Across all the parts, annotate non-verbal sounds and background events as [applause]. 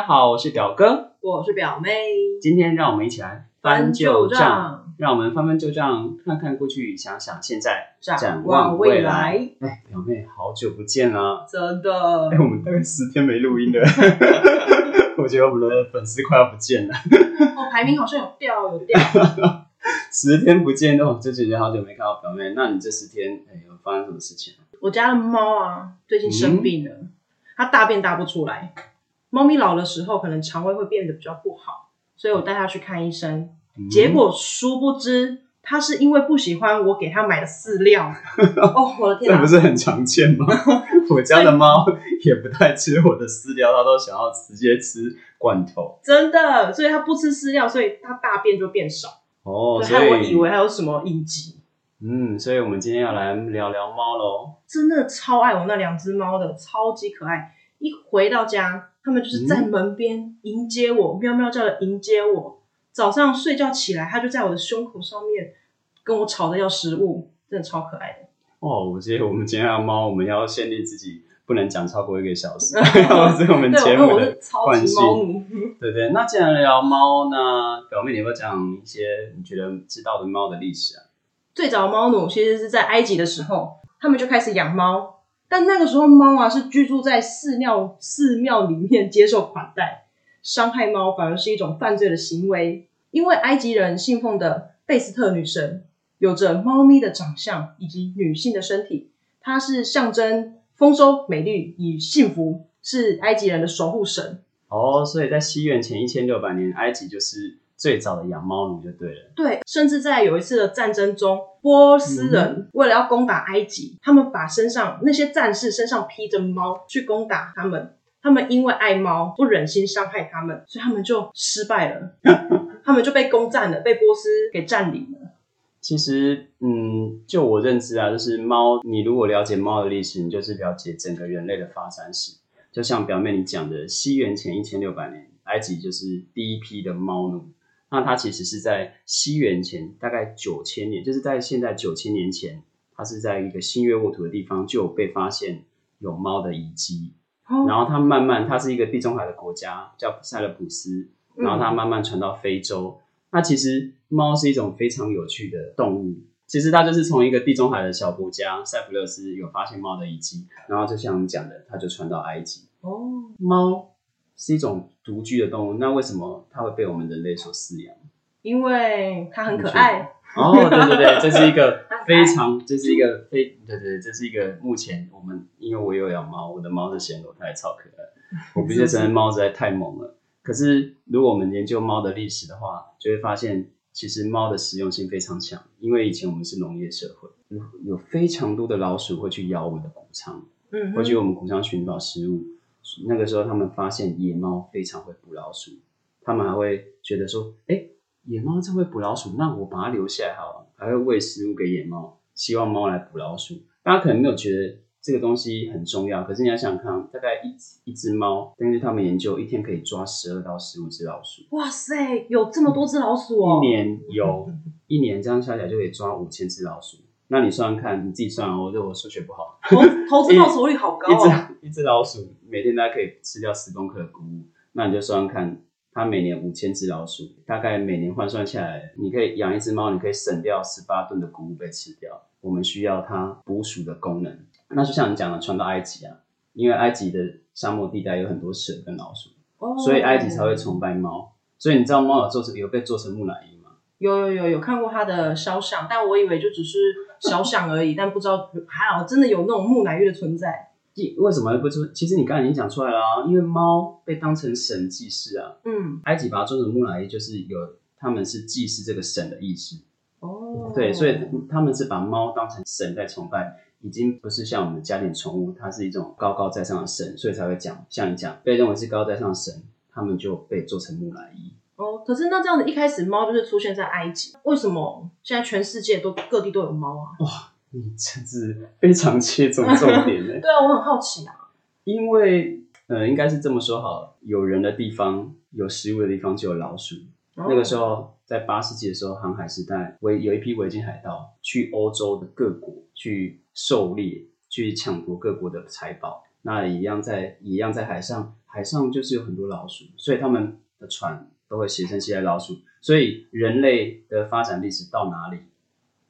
家好，我是表哥，我是表妹。今天让我们一起来翻旧账，让我们翻翻旧账，看看过去，想想现在，展望未来。哎，表妹，好久不见了，真的哎，。我们大概十天没录音了，[laughs] 我觉得我们的粉丝快要不见了，哦，排名好像有掉，有掉。[laughs] 十天不见哦，就觉得好久没看到表妹。那你这十天，哎，有发生什么事情？我家的猫啊，最近生病了，它大便大不出来。猫咪老的时候，可能肠胃会变得比较不好，所以我带它去看医生。嗯结果殊不知，它是因为不喜欢我给它买的饲料。[laughs] 哦，我的天啊！这不是很常见吗？[laughs] 我家的猫也不太吃我的饲料，它都想要直接吃罐头。真的，所以它不吃饲料，所以它大便就变少。哦，所以我以以为还有什么隐疾。嗯，所以我们今天要来聊聊猫喽。真的超爱我那两只猫的，超级可爱。一回到家，他们就是在门边迎接我，喵喵叫的迎接我。早上睡觉起来，它就在我的胸口上面跟我吵着要食物，真的超可爱的。哦，我觉得我们今天的猫，我们要限定自己不能讲超过一个小时，[laughs] 要是我们对，节目的超级惯性。猫奴。对对，那既然聊猫，那表妹你要不要讲一些你觉得知道的猫的历史啊？最早的猫奴其实是在埃及的时候，他们就开始养猫，但那个时候猫啊是居住在寺庙寺庙里面接受款待，伤害猫反而是一种犯罪的行为。因为埃及人信奉的贝斯特女神有着猫咪的长相以及女性的身体，它是象征丰收、美丽与幸福，是埃及人的守护神。哦，所以在西元前一千六百年，埃及就是最早的养猫奴就对了。对，甚至在有一次的战争中，波斯人为了要攻打埃及，他们把身上那些战士身上披着猫去攻打他们。他们因为爱猫，不忍心伤害他们，所以他们就失败了，[laughs] 他们就被攻占了，被波斯给占领了。其实，嗯，就我认知啊，就是猫，你如果了解猫的历史，你就是了解整个人类的发展史。就像表妹你讲的，西元前一千六百年，埃及就是第一批的猫奴。那它其实是在西元前大概九千年，就是在现在九千年前，它是在一个新月沃土的地方就有被发现有猫的遗迹。哦然后它慢慢，它是一个地中海的国家，叫塞勒普斯，然后它慢慢传到非洲。那其实猫是一种非常有趣的动物。其实它就是从一个地中海的小国家塞浦路斯有发现猫的遗迹，然后就像你讲的，它就传到埃及。哦，猫是一种独居的动物，那为什么它会被我们人类所饲养？因为它很可爱。哦，对对对，这是一个 [laughs] 非常，这是一个非，对对，这是一个目前我们，因为我有养猫，我的猫是暹罗，它也超可爱。我必须承认，猫实在太猛了。可是，如果我们研究猫的历史的话，就会发现，其实猫的实用性非常强。因为以前我们是农业社会，有有非常多的老鼠会去咬我们的谷仓，嗯哼，会去我们谷仓寻找食物。那个时候，他们发现野猫非常会捕老鼠，他们还会觉得说，哎，野猫真会捕老鼠，那我把它留下来好了，还会喂食物给野猫，希望猫来捕老鼠。大家可能没有觉得这个东西很重要，可是你要想想看，大概一一只猫，根据他们研究，一天可以抓十二到十五只老鼠，哇塞，有这么多只老鼠哦！一年有一年这样下来就可以抓五千只老鼠。那你算算看，你自己算哦，就我数学不好。投 [laughs] 投资报酬率好高一哦。只一只老鼠每天大概可以吃掉十公克的谷物，那你就算算看，它每年五千只老鼠，大概每年换算下来，你可以养一只猫，你可以省掉十八吨的谷物被吃掉。我们需要它捕鼠的功能。那就像你讲的，传到埃及啊，因为埃及的沙漠地带有很多蛇跟老鼠，哦所以埃及才会崇拜猫。所以你知道猫有做成有被做成木乃伊吗？有有有有看过他的肖像，但我以为就只是肖像而已，但不知道还好真的有那种木乃伊的存在。即为什么不出？其实你刚才已经讲出来了啊，因为猫被当成神祭祀啊，嗯，埃及把它做成木乃伊，就是有他们是祭祀这个神的意思。哦，对，所以他们是把猫当成神在崇拜，已经不是像我们家庭宠物，它是一种高高在上的神，所以才会讲像你讲被认为是高高在上的神，他们就被做成木乃伊。哦，可是那这样子一开始猫就是出现在埃及，为什么现在全世界都各地都有猫啊？哇你真是非常切中重点呢，[laughs] 对啊，我很好奇啊。因为呃，应该是这么说好了，有人的地方，有食物的地方就有老鼠。那个时候，候，在八世纪的时候，航海时代，维有一批维京海盗去欧洲的各国去狩猎，去抢夺各国的财宝。那一样在一样在海上，海上就是有很多老鼠，所以他们的船都会写成携带老鼠，所以人类的发展历史到哪里，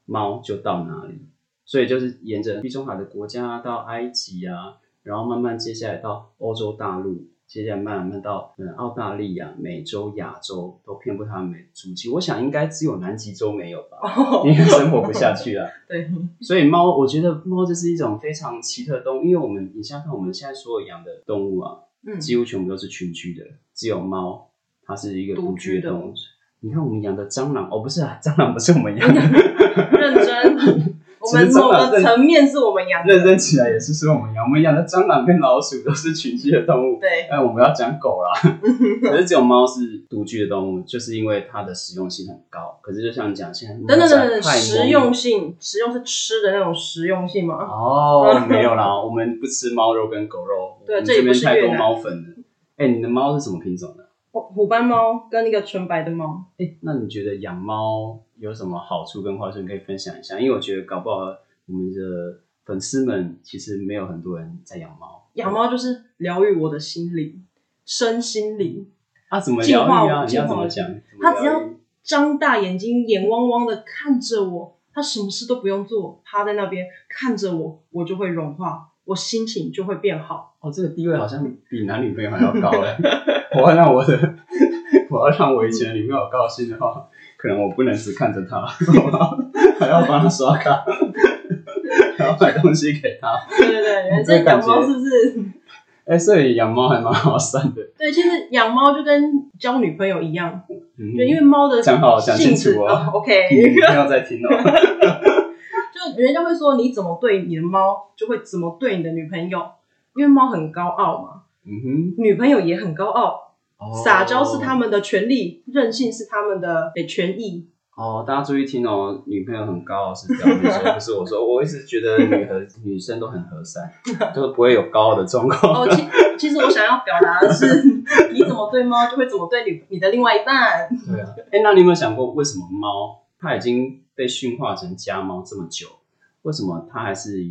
猫就到哪里，所以就是沿着地中海的国家到埃及啊，然后慢慢接下来到欧洲大陆。接下来慢慢到嗯澳大利亚、美洲、亚洲都遍布它们的足迹。我想应该只有南极洲没有吧，因为生活不下去了。[laughs] 对，所以猫，我觉得猫就是一种非常奇特的动物。因为我们你想想看，我们现在所有养的动物啊，嗯，几乎全部都是群居的，只有猫它是一个独居的的动物。你看我们养的蟑螂，哦不是啊，[laughs] 蟑螂不是我们养的，[laughs] 认真。[laughs] 我们某个层面是我们养的，认真起来也是说我们养。我们养的蟑螂跟老鼠都是群居的动物。对，哎，我们要讲狗啦，可是只有猫是独居的动物，就是因为它的实用性很高。可是就像你讲，现在等等等等，实用性，实用是吃的那种实用性吗？哦，没有啦，我们不吃猫肉跟狗肉，我们对这边太多猫粉了。哎，你的猫是什么品种的？哦虎斑猫跟那个纯白的猫，哎，那你觉得养猫有什么好处跟坏处？你可以分享一下，因为我觉得搞不好我们的粉丝们其实没有很多人在养猫。养猫就是疗愈我的心灵、身心灵。啊，怎么疗愈啊？我你要怎么讲？怎么它只要张大眼睛，眼汪汪的看着我，它什么事都不用做，趴在那边看着我，我就会融化，我心情就会变好。哦，这个地位好像比男女朋友还要高哎！[laughs] 我要让我的，我要让我以前的女朋友高兴的话，可能我不能只看着她，[laughs] 还要帮她刷卡，还要买东西给她。对对对，这感觉这养猫是不是？哎、所以养猫还蛮好算的。对，其实养猫就跟交女朋友一样，嗯，对，因为猫的讲好讲清楚哦哦 OK，你不要再听哦。[laughs] 就人家会说你怎么对你的猫，就会怎么对你的女朋友，因为猫很高傲嘛，嗯哼女朋友也很高傲，哼，撒娇是他们们的权利，任性是他们的诶权益。哦，大家注意听哦，女朋友很高傲是表妹说，不是我说。我一直觉得女和女生都很和善，[laughs] 就是不会有高傲的状况。哦，其其实我想要表达的是，你怎么对猫，就会怎么对你你的另外一半。对啊，哎，那你有没有想过，为什么猫它已经被驯化成家猫这么久，为什么它还是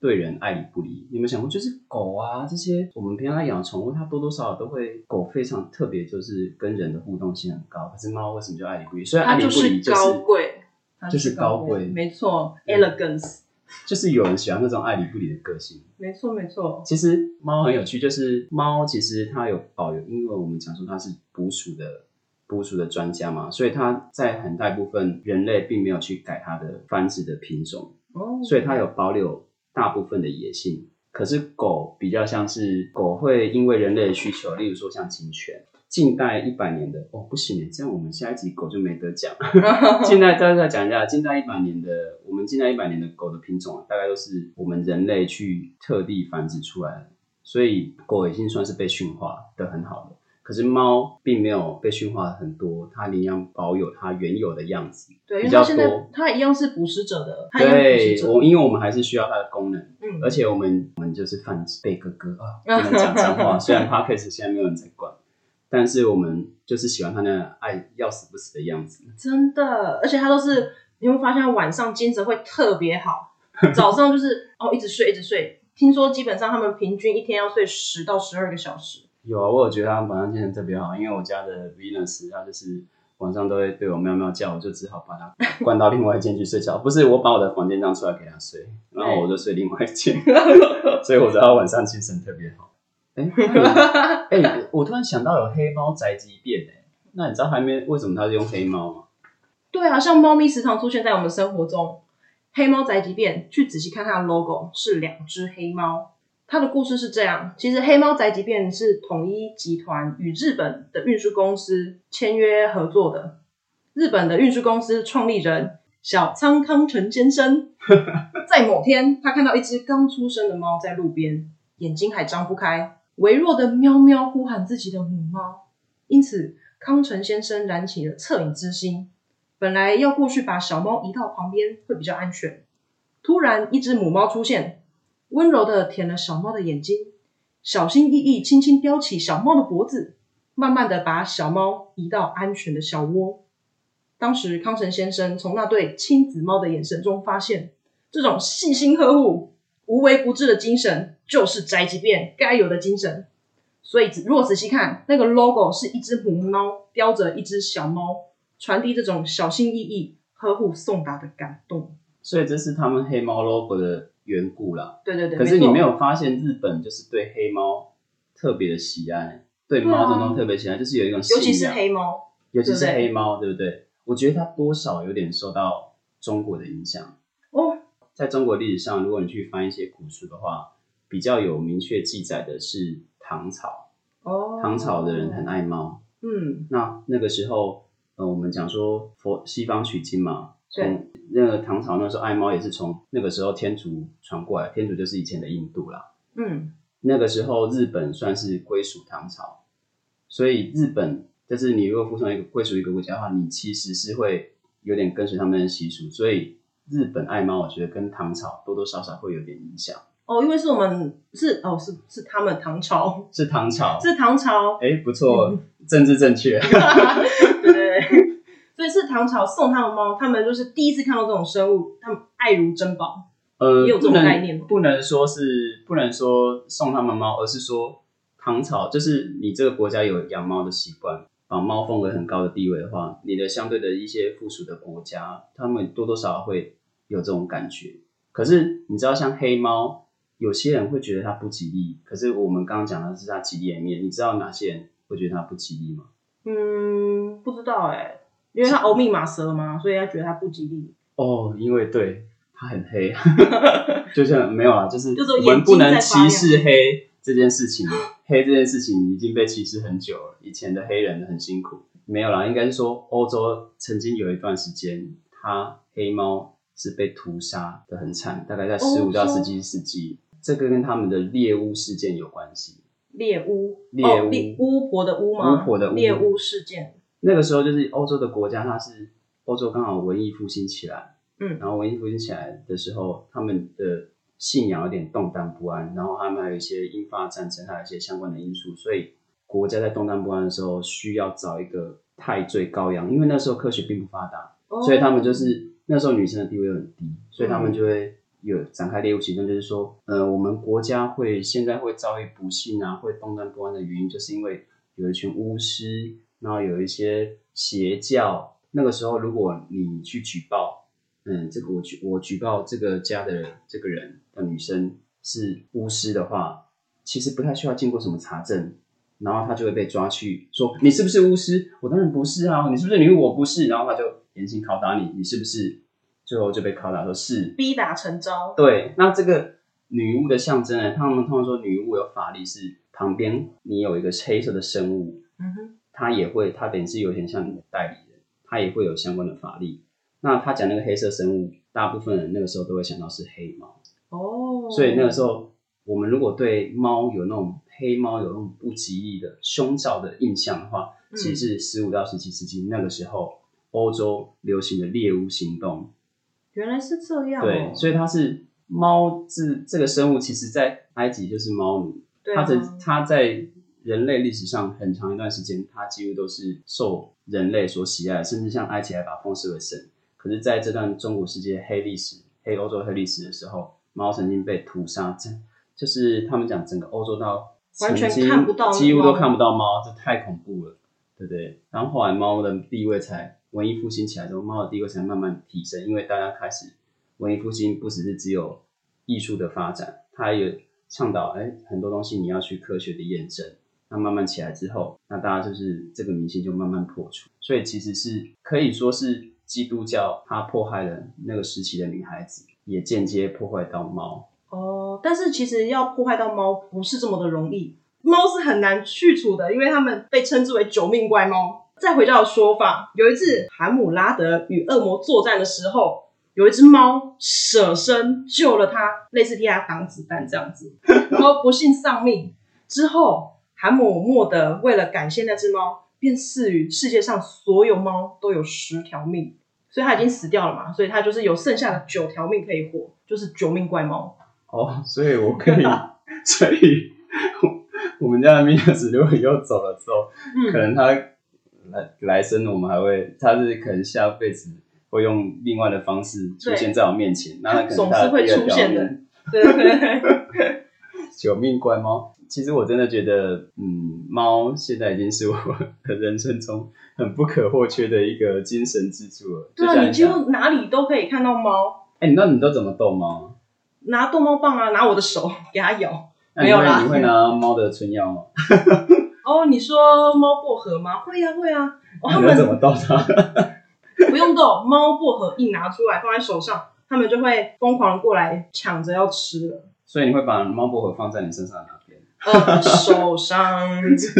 对人爱理不理？你有没有想过，就是狗啊这些我们平常在养宠物，它多多少少都会狗非常特别，就是跟人的互动性很高。可是猫为什么就爱理不理？虽然爱理不理就是高贵，就是高贵没错，elegance，[laughs] 就是有人喜欢那种爱理不理的个性。没错没错。其实猫很有趣，就是猫其实它有保留，因为我们讲说它是捕鼠的捕鼠的专家嘛，所以它在很大一部分人类并没有去改它的繁殖的品种，哦，所以它有保留大部分的野性。可是狗比较像是狗会因为人类的需求，例如说像警犬，近代一百年的哦不行耶，这样我们下一集狗就没得讲。[laughs] 近代再再讲一下，近代一百年的我们近代一百年的狗的品种啊，大概都是我们人类去特地繁殖出来的，所以狗已经算是被驯化的很好的。可是猫并没有被驯化很多，它一样保有它原有的样子。对，因比较为它现在多它一样是捕食者的，它一样是捕对。我，因为我们还是需要它的功能，嗯，而且我们我们就是泛指贝哥哥啊，[laughs] 不能讲脏话。虽然 podcast 现在没有人在管，但是我们就是喜欢它那爱要死不死的样子。真的，而且它都是你会发现它晚上精神会特别好，早上就是哦一直睡一直睡。听说基本上他们平均一天要睡十到十二个小时。有啊，我有觉得它晚上精神特别好，因为我家的 Venus 它就是晚上都会对我喵喵叫，我就只好把它 [laughs] 关到另外一间去睡觉。不是我把我的房间让出来给它睡，然后我就睡另外一间，[laughs] 所以我知道晚上精神特别好。哎、哎、欸我突然想到有黑猫宅急便哎、那你知道还没为什么它是用黑猫吗？对啊，像猫咪时常出现在我们生活中，黑猫宅急便，去仔细看它的 logo 是两只黑猫。它的故事是这样：其实黑猫宅急便是统一集团与日本的运输公司签约合作的。日本的运输公司创立人小仓康成先生，[laughs] 在某天他看到一只刚出生的猫在路边，眼睛还张不开，微弱的喵喵呼喊自己的母猫，因此康成先生燃起了恻隐之心。本来要过去把小猫移到旁边会比较安全，突然一只母猫出现，温柔的舔了小猫的眼睛，小心翼翼轻轻叼起小猫的脖子，慢慢的把小猫移到安全的小窝。当时康成先生从那对亲子猫的眼神中发现，这种细心呵护、无微不至的精神就是宅急便该有的精神。所以如果仔细看，那个 logo 是一只母猫叼着一只小猫，传递这种小心翼翼、呵护送达的感动。所以这是他们黑猫 logo 的缘故啦。对对对。可是你错没有发现日本就是对黑猫特别的喜爱，对猫的猫特别喜爱，就是有一种，尤其是黑猫，尤其是黑猫，对不对？我觉得它多少有点受到中国的影响。哦，在中国历史上，如果你去翻一些古书的话，比较有明确记载的是唐朝，哦，唐朝的人很爱猫。嗯，那那个时候，呃，我们讲说佛西方取经嘛，对从那个唐朝那时候爱猫也是从那个时候天竺传过来，天竺就是以前的印度啦。嗯，那个时候日本算是归属唐朝，所以日本就是你如果服从一个归属一个国家的话，你其实是会有点跟随他们的习俗，所以日本爱猫，我觉得跟唐朝多多少少会有点影响。哦，因为是我们是哦是是他们唐朝，是唐朝，是唐朝，哎，不错，政治正确。[laughs] 所以是唐朝送他们猫，他们就是第一次看到这种生物，他们爱如珍宝。呃，也有这种概念吗不能说是不能说送他们猫，而是说唐朝就是你这个国家有养猫的习惯，把猫奉为很高的地位的话，你的相对的一些附属的国家，他们多多少少会有这种感觉。可是你知道，像黑猫，有些人会觉得它不吉利，可是我们刚刚讲的是它吉利的一面，你知道哪些人会觉得它不吉利吗？嗯，不知道哎、因为他欧密码蛇嘛，所以他觉得他不吉利。哦，因为对他很黑，就像没有啊，就是我们不能歧视黑这件事情，黑这件事情已经被歧视很久了。以前的黑人很辛苦，没有啦，应该是说欧洲曾经有一段时间，它黑猫是被屠杀的很惨，大概在十五到十七世纪，这个跟他们的猎巫事件有关系。猎巫，猎哦巫猎巫婆的巫吗？巫婆的巫猎巫事件。那个时候就是欧洲的国家，它是欧洲刚好文艺复兴起来，嗯。然后文艺复兴起来的时候，他们的信仰有点动荡不安，然后他们还有一些英法战争，还有一些相关的因素，所以国家在动荡不安的时候，需要找一个太罪羔羊，因为那时候科学并不发达，哦所以他们就是那时候女生的地位又很低，所以他们就会有展开猎物行动，就是说，呃，我们国家会现在会遭遇不幸啊，会动荡不安的原因，就是因为有一群巫师，然后有一些邪教。那个时候，如果你去举报，嗯，这个我举我举报这个家的这个人的女生是巫师的话，其实不太需要经过什么查证，然后他就会被抓去说你是不是巫师？我当然不是啊，你是不是女巫？我不是，然后他就严刑拷打你，你是不是？最后就被拷打说是，逼打成招。对。那这个女巫的象征呢？他们通常说女巫有法力，是旁边你有一个黑色的生物，嗯哼，他也会，他等于是有点像你的代理人，他也会有相关的法力。那他讲那个黑色生物，大部分人那个时候都会想到是黑猫。哦，所以那个时候，我们如果对猫有那种黑猫有那种不吉利的凶兆的印象的话，嗯其实是十五到十七世纪那个时候欧洲流行的猎巫行动。原来是这样、哦。对，所以它是猫这这个生物，其实在埃及就是猫奴，它的它在人类历史上很长一段时间，它几乎都是受人类所喜爱，甚至像埃及还把它奉视为神。可是，在这段中古世界黑历史、黑欧洲黑历史的时候，猫曾经被屠杀，这就是他们讲整个欧洲到完全看不到几乎都看不到猫，这太恐怖了，对不对？然后后来猫的地位才文艺复兴起来之后，猫的地位才慢慢提升，因为大家开始文艺复兴不只是只有艺术的发展，它也倡导哎很多东西你要去科学的验证。那慢慢起来之后，那大家就是这个迷信就慢慢破除，所以其实是可以说是基督教它迫害了那个时期的女孩子，也间接破坏到猫。哦，但是其实要破坏到猫不是这么的容易，猫是很难去除的，因为它们被称之为九命怪猫。再回到说法，有一次海姆拉德与恶魔作战的时候，有一只猫舍身救了他，类似替他挡子弹这样子，然后不幸丧命。之后，韩姆默德为了感谢那只猫，便赐予世界上所有猫都有十条命，所以它已经死掉了嘛，所以它就是有剩下的九条命可以活，就是九命怪猫。哦，所以我可以，[laughs] 所以我我们家的米克斯如果以后走了之后，嗯可能他来来生，我们还会，他是可能下辈子会用另外的方式出现在我面前，那他可能他总是会出现的对对对，[laughs] 九命怪猫。其实我真的觉得，嗯，猫现在已经是我的 [laughs] 人生中很不可或缺的一个精神支柱了。对啊，你几乎哪里都可以看到猫。哎，那你都怎么逗猫？拿逗猫棒啊，拿我的手 [laughs] 给它咬。没有啦，你会拿猫的春药吗？[laughs] 哦，你说猫薄荷吗？会啊，会啊。他们怎么逗它？不用逗，猫薄荷一拿出来放在手上，他们就会疯狂过来抢着要吃了。所以你会把猫薄荷放在你身上哪边？呃，手上。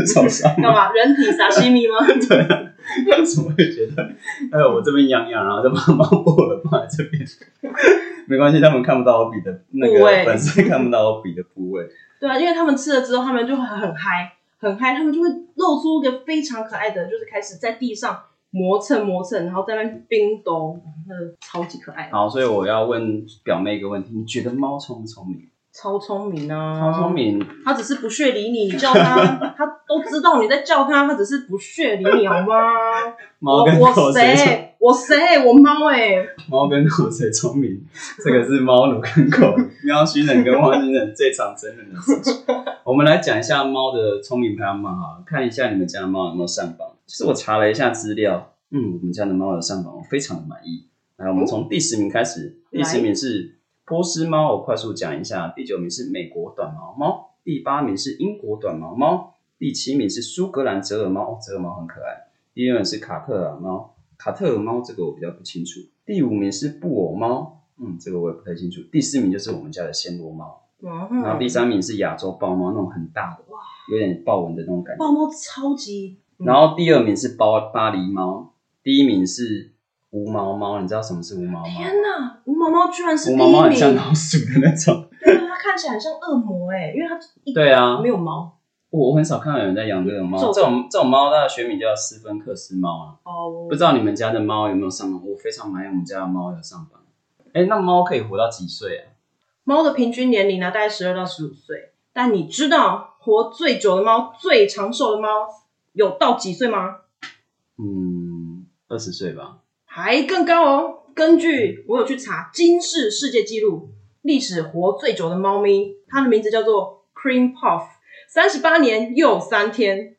手上。干嘛？人体撒西米吗？对。为什么会觉得？哎，我这边痒痒，然后就把猫薄荷放在这边。没关系，他们看不到我比的那个粉丝看不到我比的部位。对啊，因为他们吃了之后，他们就会很嗨，很嗨，他们就会露出一个非常可爱的，就是开始在地上磨蹭磨蹭，然后在那冰斗，那超级可爱。好，所以我要问表妹一个问题：你觉得猫聪不聪明？超聪明啊！超聪明，它只是不屑理你，你叫它，[laughs] 它都知道你在叫它，它只是不屑理你，好吗？[laughs] 猫跟狗谁？我谁？我猫哎！猫跟狗谁聪明？这个是猫奴跟狗 [laughs] 喵星人跟汪星人最常争论的事情。我们来讲一下猫的聪明排行榜哈，看一下你们家的猫有没有上榜。其实我查了一下资料，嗯，我们家的猫有上榜，我非常的满意。来，我们从第十名开始，第十名是。波斯猫，我快速讲一下。第九名是美国短毛猫，第八名是英国短毛猫，第七名是苏格兰折耳猫，折耳猫很可爱。第六名是卡特尔猫，卡特尔猫这个我比较不清楚。第五名是布偶猫，嗯，这个我也不太清楚。第四名就是我们家的暹罗猫，然后第三名是亚洲豹猫，那种很大的，哇，有点豹纹的那种感觉。豹猫超级。然后第二名是巴巴黎猫，第一名是。无毛猫，你知道什么是无毛猫？天哪，无毛猫居然是无毛猫，很像老鼠的那种。对啊，它看起来很像恶魔哎，因为它对啊，没有毛。我我很少看到有人在养这种猫，这种这种猫它的学名叫斯芬克斯猫啊。哦。不知道你们家的猫有没有上榜？我非常满意我们家的猫有上榜。哎，那猫可以活到几岁啊？猫的平均年龄呢，大概十二到十五岁。但你知道活最久的猫、最长寿的猫有到几岁吗？嗯，二十岁吧。还更高哦！根据我有去查金氏世界纪录，历史活最久的猫咪，它的名字叫做 Cream Puff，三十八年又三天。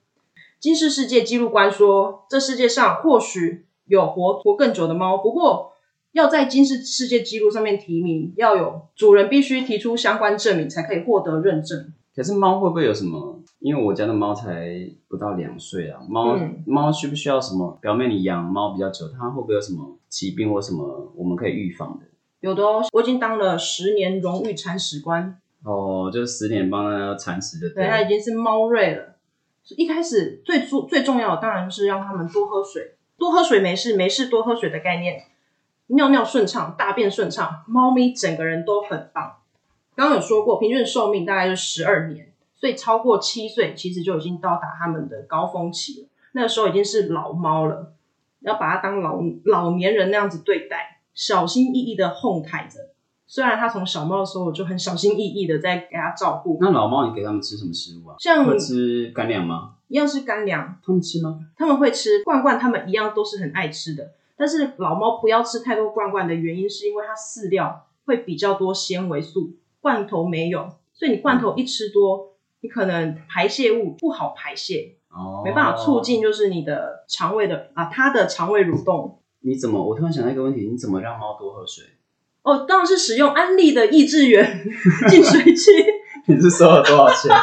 金氏世界纪录官说，这世界上或许有活活更久的猫，不过要在金氏世界纪录上面提名，要有主人必须提出相关证明，才可以获得认证。可是猫会不会有什么？因为我家的猫才不到两岁啊，猫猫需不需要什么？表妹，你养猫比较久，它会不会有什么疾病或什么我们可以预防的？有的哦，我已经当了十年荣誉铲屎官。哦，就是十年帮它铲屎的。对，它已经是猫瑞了。一开始最重最重要的当然就是让它们多喝水，多喝水没事，没事多喝水的概念，尿尿顺畅，大便顺畅，猫咪整个人都很棒。刚刚有说过，平均寿命大概就十二年，所以超过七岁其实就已经到达他们的高峰期了。那个时候已经是老猫了，要把它当老老年人那样子对待，小心翼翼的哄抬着。虽然它从小猫的时候我就很小心翼翼的在给它照顾。那老猫你给它们吃什么食物啊？像会吃干粮吗？一样是干粮。它们吃吗？他们会吃罐罐，他们一样都是很爱吃的。但是老猫不要吃太多罐罐的原因，是因为它饲料会比较多纤维素。罐头没有，所以你罐头一吃多，你可能排泄物不好排泄，哦，没办法促进就是你的肠胃的啊，它的肠胃蠕动。你怎么？我突然想到一个问题，你怎么让猫多喝水？哦，当然是使用安利的益智源 [laughs] 净水器。[laughs] 你是收了多少钱？[laughs]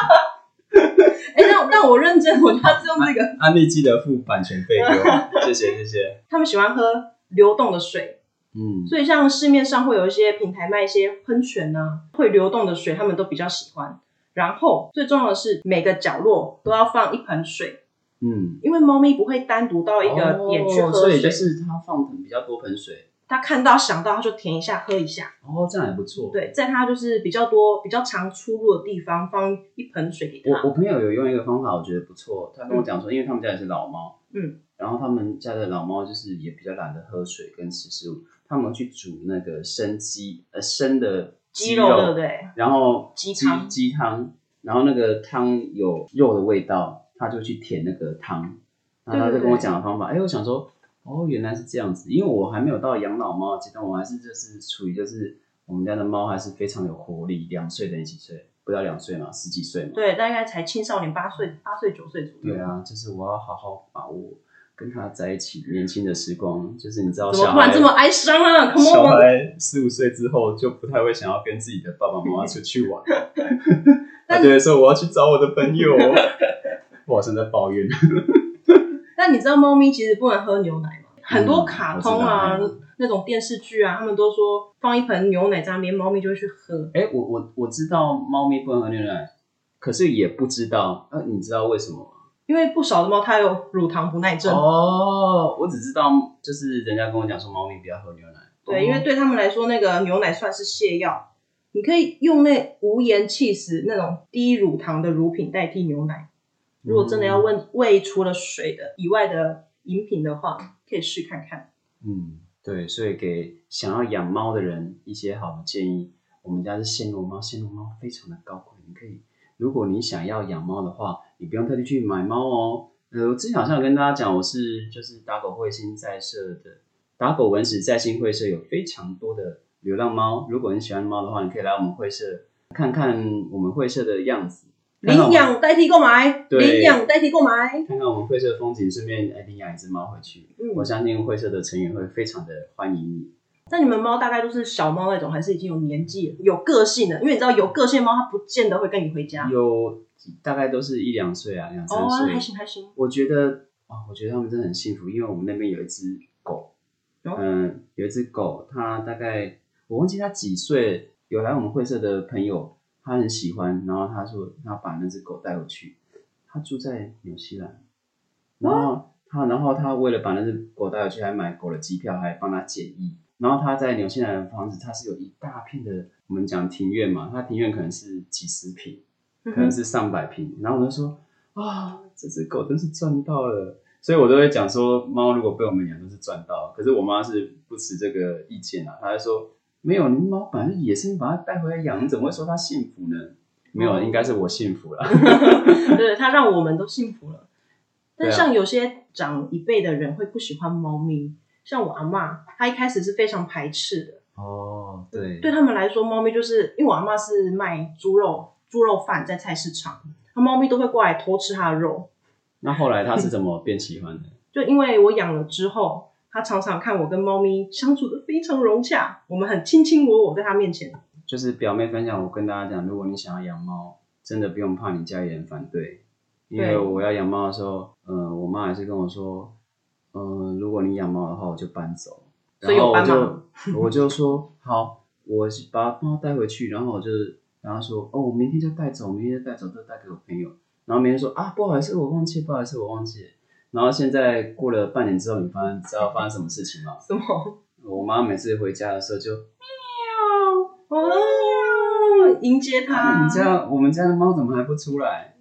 哎，那那我认真，我觉得是用这个安利记得付版权费给我，谢谢谢谢。他们喜欢喝流动的水。嗯，所以像市面上会有一些平台卖一些喷泉呢，会流动的水，他们都比较喜欢。然后最重要的是，每个角落都要放一盆水。嗯，因为猫咪不会单独到一个点去喝水，所以就是它放比较多盆水。它看到想到，它就舔一下喝一下。哦，这样也不错。对，在它就是比较多、比较常出入的地方放一盆水给它。我我朋友有用一个方法，我觉得不错。他跟我讲说，因为他们家也是老猫，嗯，然后他们家的老猫就是也比较懒得喝水跟吃食物。他们去煮那个生鸡，呃，生的鸡肉，对不对？然后鸡汤，鸡汤，然后那个汤有肉的味道，他就去舔那个汤。然后他就跟我讲的方法，哎，我想说，哦，原来是这样子，因为我还没有到养老猫阶段，我还是就是处于就是我们家的猫还是非常有活力，两岁等于几岁？不到两岁嘛，十几岁嘛。对，大概才青少年八岁、八岁九岁左右。对啊，就是我要好好把握跟他在一起年轻的时光。就是你知道，怎么突然这么哀伤啊？Come 小孩四五岁之后就不太会想要跟自己的爸爸妈妈出去玩，[laughs] 他觉得说我要去找我的朋友。[laughs] 我好像在抱怨。[laughs] 但你知道猫咪其实不能喝牛奶吗？很多嗯卡通啊、那种电视剧啊，他们都说放一盆牛奶在那边，猫咪就会去喝。哎、我我我知道猫咪不能喝牛奶，可是也不知道，呃，你知道为什么吗？因为不少的猫它有乳糖不耐症，哦，我只知道就是人家跟我讲说猫咪不要喝牛奶。对，因为对他们来说，那个牛奶算是泻药，你可以用那无盐气死那种低乳糖的乳品代替牛奶。如果真的要问喂除了水的以外的饮品的话，可以试看看。嗯，对，所以给想要养猫的人一些好的建议。我们家是暹罗猫，暹罗猫非常的高贵，你可以，如果你想要养猫的话，你不用特地去买猫哦。呃，我之前好像有跟大家讲，我是就是打狗会心在社的打狗文史在新会社有非常多的流浪猫。如果你喜欢猫的话，你可以来我们会社看看我们会社的样子，领养代替购买，领养代替购买。看看我们会社的风景，顺便哎领养一只猫回去。嗯我相信会社的成员会非常的欢迎你。那你们猫大概都是小猫那种，还是已经有年纪、有个性的？因为你知道有个性的猫，它不见得会跟你回家。有大概都是一两岁啊，两三哦，岁。还行还行。我觉得啊、我觉得他们真的很幸福，因为我们那边有一只狗，哦嗯、有一只狗，它大概我忘记它几岁，有来我们会社的朋友，他很喜欢，然后他说他把那只狗带回去，他住在纽西兰，然后他然后他为了把那只狗带回去，还买狗的机票，还帮他检疫。然后他在纽西兰的房子，它是有一大片的，我们讲庭院嘛，它庭院可能是几十平，嗯可能是上百平。然后我就说啊，这只狗真是赚到了。所以我都会讲说，猫如果被我们养都是赚到。可是我妈是不持这个意见啊，她就说没有，你猫本来是野生，把它带回来养，你怎么会说它幸福呢？没有，哦应该是我幸福了。[laughs] [laughs] 对，它让我们都幸福了。但像有些长一辈的人会不喜欢猫咪，像我阿妈，她一开始是非常排斥的。哦，对，对他们来说，猫咪就是因为我阿妈是卖猪肉猪肉饭在菜市场，那猫咪都会过来偷吃它的肉。那后来它是怎么变喜欢的？[laughs] 就因为我养了之后，它常常看我跟猫咪相处的非常融洽，我们很卿卿我我在它面前。就是表妹分享，我跟大家讲，如果你想要养猫，真的不用怕你家里人反对，因为我要养猫的时候，嗯、我妈还是跟我说，嗯、如果你养猫的话，我就搬走。所以有搬吗我就说好，我把猫带回去，然后我就然后说哦，我明天就带走，明天就带走，就带给我朋友。然后明天说啊，不好意思，我忘记，不好意思，我忘记。然后现在过了半年之后，你发现知道发生什么事情吗？什么？我妈每次回家的时候就喵哦，迎接它。啊，你家我们家的猫怎么还不出来？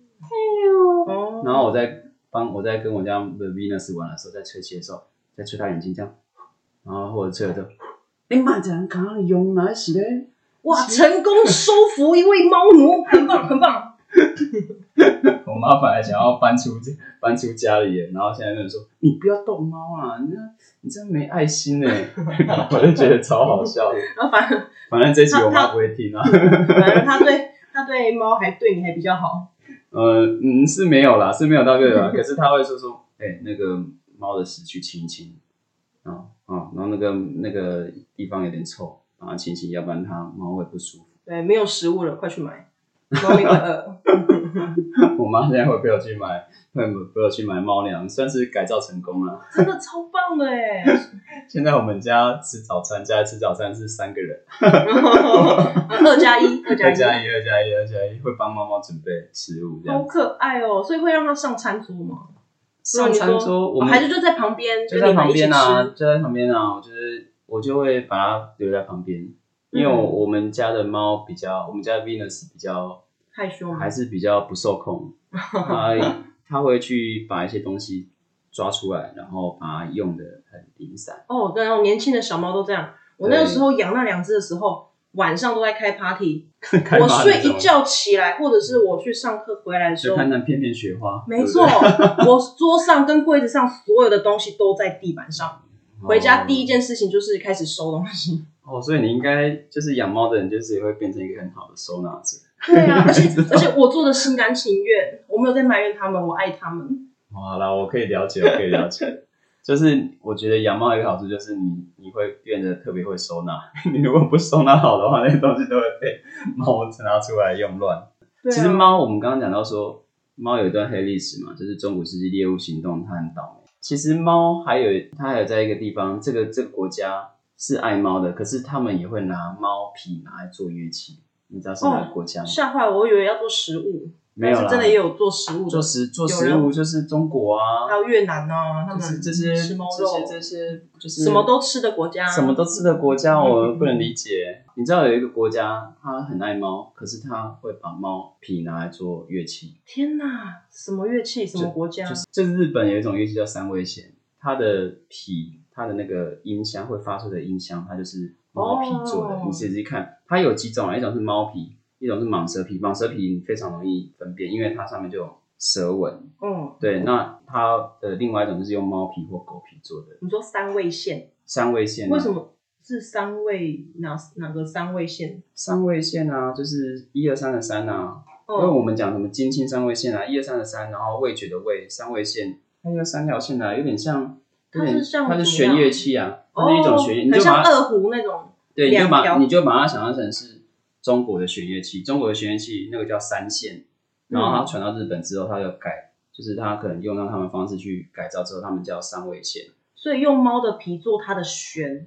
哦，然后我在帮我在跟我家的 Venus 玩的时候，在吹气的时候，在吹它眼睛这样，然后或者吹了就，你慢点，看到你用哪是嘞？哇，成功收服一位猫奴，很棒，很棒。[laughs] 我妈本来想要搬出搬出家里，然后现在跟人说，你不要逗猫啊，你这你真没爱心哎，[laughs] 我就觉得超好笑的。然后反正反正这集我妈不会听啊。反正她对她对猫还对你还比较好。呃，嗯，是没有啦，是没有到这个啦，[laughs] 可是他会说说，哎、那个猫的屎去清一清，啊啊，然后那个那个地方有点臭，把它清清，要不然它猫会不舒服。对，没有食物了，快去买。猫咪会饿。[laughs] 我妈现在会陪我去买，会陪我去买猫粮，算是改造成功了。真的超棒的哎！[laughs] 现在我们家吃早餐，家里吃早餐是三个人，[laughs] 二加一，二加一，[laughs] 二加一，二加一，二加一，会帮猫猫准备食物这样。好可爱哦！所以会让它上餐桌吗？上餐桌，我们哦还是就在旁边，就在旁边啊，就在旁边啊，我就是我就会把它留在旁边，因为我嗯我们家的猫比较，我们家的 Venus 比较害羞还？是比较不受控，[laughs] 它它会去把一些东西抓出来，然后把它用的很零散。哦，对哦，年轻的小猫都这样。我那个时候养那两只的时候，晚上都在开 party。[laughs] 开我睡一觉起来，或者是我去上课回来的时候，就看那片片雪花，没错，[laughs] 我桌上跟柜子上所有的东西都在地板上。回家第一件事情就是开始收东西。哦，所以你应该就是养猫的人，就是也会变成一个很好的收纳者。对啊，[laughs] 而且而且我做的心甘情愿，我没有在埋怨他们，我爱他们。哦好啦，我可以了解，我可以了解。[laughs] 就是我觉得养猫有一个好处，就是你你会变得特别会收纳。[laughs] 你如果不收纳好的话，那些东西都会被猫拿出来用乱。啊其实猫，我们刚刚讲到说，猫有一段黑历史嘛，就是中古世纪猎物行动，它很倒霉。其实猫还有它还有在一个地方，这个这个国家是爱猫的，可是他们也会拿猫皮拿来做乐器。你知道是哪个国家吗？吓坏我，我以为要做食物，没有啦，是真的也有做食物的，做食做食物就是中国啊，还有越南啊，他就是们这些吃猫肉这些，这些就是什么都吃的国家，什么都吃的国家，嗯我不能理解。你知道有一个国家，它很爱猫，可是它会把猫皮拿来做乐器。天哪，什么乐器，什么国家？就是就是日本有一种乐器叫三味线，它的皮，它的那个音箱会发出的音箱，它就是猫皮做的。哦你仔细看，它有几种啊？一种是猫皮，一种是蟒蛇皮。蟒蛇皮你非常容易分辨，因为它上面就有蛇纹。嗯，对，那它的另外一种就是用猫皮或狗皮做的你说三味线，三味线、啊。为什么是三味？哪哪个三味线？三味线啊？就是一二三的三啊。因为嗯，我们讲什么金青三味线啊，一二三的三，然后味觉的味，三味线，它有三条线啊，有点像，有点它是像它是弦乐器啊，它是一种弦乐，你很就把它像二胡那种。对，你就把你就把它想象成是中国的弦乐器，中国的弦乐器那个叫三线，然后它传到日本之后，它就改，就是它可能用到他们方式去改造之后，他们叫三味线，所以用猫的皮做它的弦，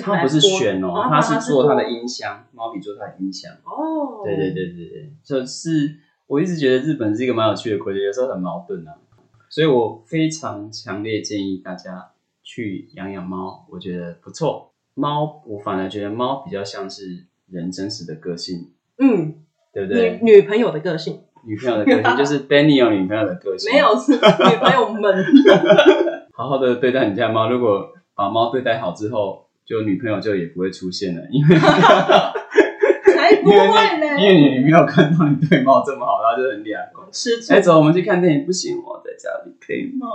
它不是弦哦，它它是做它的音。音箱，猫皮做它的音箱。哦，对对，对对对，就是我一直觉得日本是一个蛮有趣的国家，有时候很矛盾啊，所以我非常强烈建议大家去养养猫，我觉得不错。猫，我反而觉得猫比较像是人真实的个性，嗯，对不对？女女朋友的个性女朋友的个性就是 [laughs] Benny 有女朋友的个性，没有是女朋友们，[laughs] 好好的对待你家猫。如果把猫对待好之后，就女朋友就也不会出现了，因为 [laughs] 才不会呢因为嘞，你没有看到你对猫这么好，然后就很两光。吃醋哎，走，我们去看电影，不行，我在家里陪猫。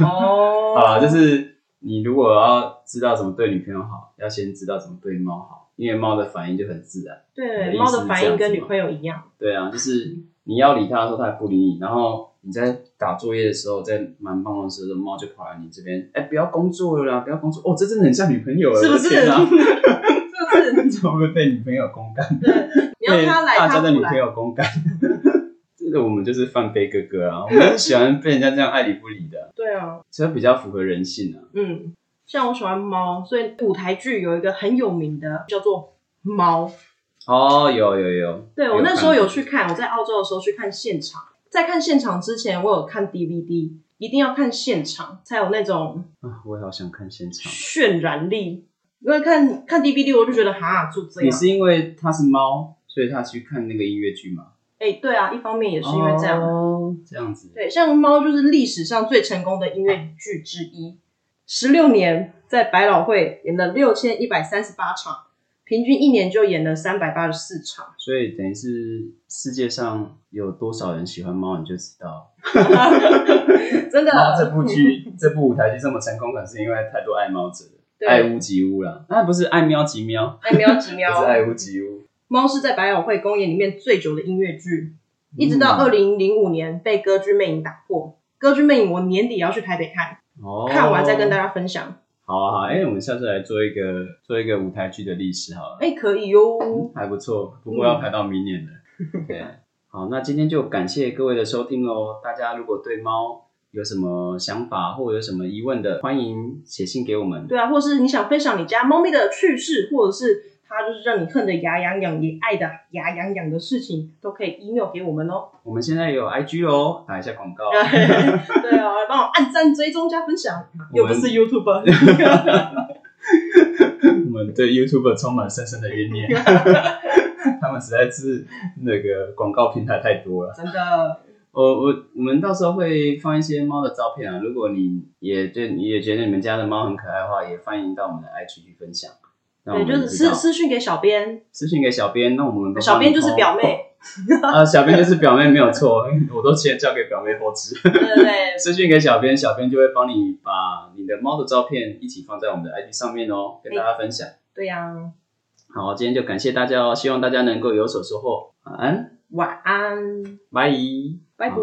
哦。好了，就是你如果要知道怎么对女朋友好，要先知道怎么对猫好，因为猫的反应就很自然。对，猫的反应跟女朋友一样。对啊，就是你要理它的时候，它也不理你，然后你在打作业的时候，在忙办公室的时候，猫就跑来你这边，哎，不要工作了啦，不要工作。哦，这真的很像女朋友，[laughs] 是不是？我的天啊 [laughs] 是不是？[laughs] 怎么会被女朋友公干？你要他来，大家。的女朋友公干。这个我们就是放飞哥哥啊，[laughs] 我们喜欢被人家这样爱理不理的，对啊，这比较符合人性啊。嗯，像我喜欢猫，所以舞台剧有一个很有名的叫做《猫》。哦，有有有，对我那时候有去看，我在澳洲的时候去看现场。在看现场之前，我有看 DVD，一定要看现场才有那种啊，我也好想看现场。渲染力。因为看看 DVD，我就觉得哈，就这样。你是因为它是猫，所以他去看那个音乐剧吗？哎、对啊，一方面也是因为这样。哦，这样子。对，像猫就是历史上最成功的音乐剧之一，十六年在百老汇演了六千一百三十八场，平均一年就演了三百八十四场。所以等于是世界上有多少人喜欢猫，你就知道。[laughs] 真的，这部剧、这部舞台剧这么成功，可能是因为太多爱猫者了，对爱屋及乌啦。那不是爱喵及喵，爱喵几 [laughs] 不喵是，爱屋及乌。猫是在百老汇公演里面最久的音乐剧，一直到嗯二零零五年被歌剧魅影打破。歌剧魅影我年底也要去台北看，哦，看完再跟大家分享。好啊好啊，哎、我们下次来做一个做一个舞台剧的历史好了，哎、可以哟。还不错，不过要排到明年了。[laughs] 对，好，那今天就感谢各位的收听喽。大家如果对猫有什么想法或有什么疑问的，欢迎写信给我们。对啊，或是你想分享你家猫咪的趣事，或者是它就是让你恨得牙痒痒，也爱的牙痒痒的事情，都可以 email 给我们哦。我们现在有 IG 哦，打一下广告。[laughs] 对啊，帮我按赞、追踪、加分享，又不是 YouTube。[laughs] 我们对 YouTube 充满深深的怨念，[laughs] 他们实在是那个广告平台太多了。真的，我我我们到时候会放一些猫的照片啊，如果你也对你也觉得你们家的猫很可爱的话，也欢迎到我们的 IG 去分享。对，就是私私讯给小编，私信给小编，那我们小编就是表妹。[laughs] 啊，小编就是表妹没有错，我都先交给表妹后置，对对对，[laughs] 私讯给小编，小编就会帮你把你的猫的照片一起放在我们的 IG 上面哦，跟大家分享。对呀、好，今天就感谢大家哦，希望大家能够有所收获。晚安，晚安，拜。拜拜。